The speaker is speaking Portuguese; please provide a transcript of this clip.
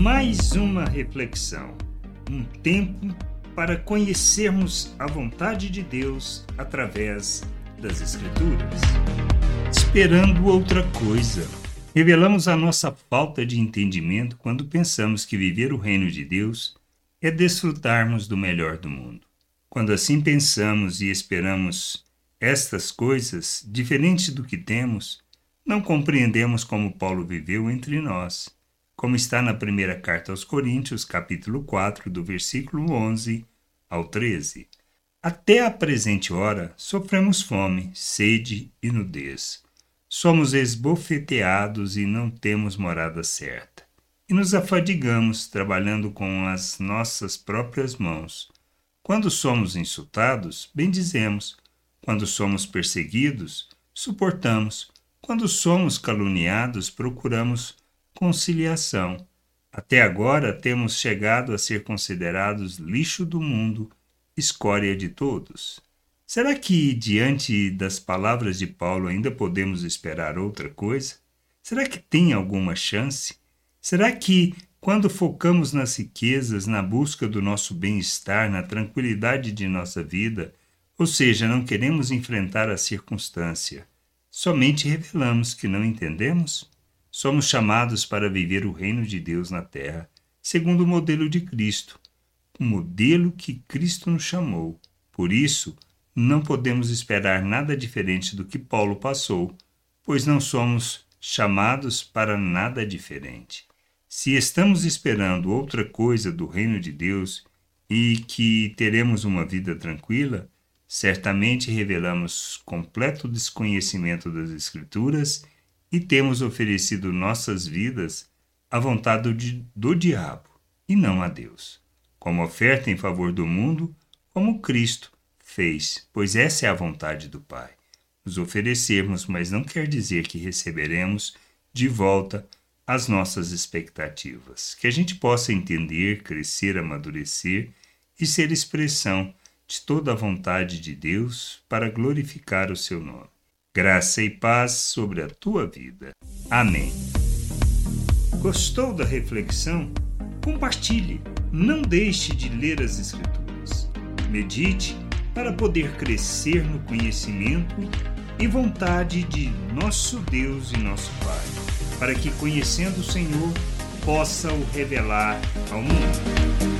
Mais uma reflexão, um tempo para conhecermos a vontade de Deus através das Escrituras. Esperando outra coisa. Revelamos a nossa falta de entendimento quando pensamos que viver o reino de Deus é desfrutarmos do melhor do mundo. Quando assim pensamos e esperamos estas coisas, diferentes do que temos, não compreendemos como Paulo viveu entre nós, como está na primeira carta aos Coríntios, capítulo 4, do versículo 11 ao 13. Até a presente hora sofremos fome, sede e nudez. Somos esbofeteados e não temos morada certa. E nos afadigamos trabalhando com as nossas próprias mãos. Quando somos insultados, bendizemos. Quando somos perseguidos, suportamos. Quando somos caluniados, procuramos conciliação. Até agora temos chegado a ser considerados lixo do mundo, escória de todos. Será que, diante das palavras de Paulo, ainda podemos esperar outra coisa? Será que tem alguma chance? Será que, quando focamos nas riquezas, na busca do nosso bem-estar, na tranquilidade de nossa vida, ou seja, não queremos enfrentar a circunstância, somente revelamos que não entendemos? Somos chamados para viver o reino de Deus na terra, segundo o modelo de Cristo, o modelo que Cristo nos chamou. Por isso, não podemos esperar nada diferente do que Paulo passou, pois não somos chamados para nada diferente. Se estamos esperando outra coisa do reino de Deus e que teremos uma vida tranquila, certamente revelamos completo desconhecimento das Escrituras e temos oferecido nossas vidas à vontade do, do diabo e não a Deus, como oferta em favor do mundo, como Cristo fez, pois essa é a vontade do Pai. Nos oferecermos, mas não quer dizer que receberemos de volta as nossas expectativas. Que a gente possa entender, crescer, amadurecer e ser expressão de toda a vontade de Deus para glorificar o seu nome. Graça e paz sobre a tua vida. Amém. Gostou da reflexão? Compartilhe. Não deixe de ler as Escrituras. Medite para poder crescer no conhecimento e vontade de nosso Deus e nosso Pai, para que, conhecendo o Senhor, possa o revelar ao mundo.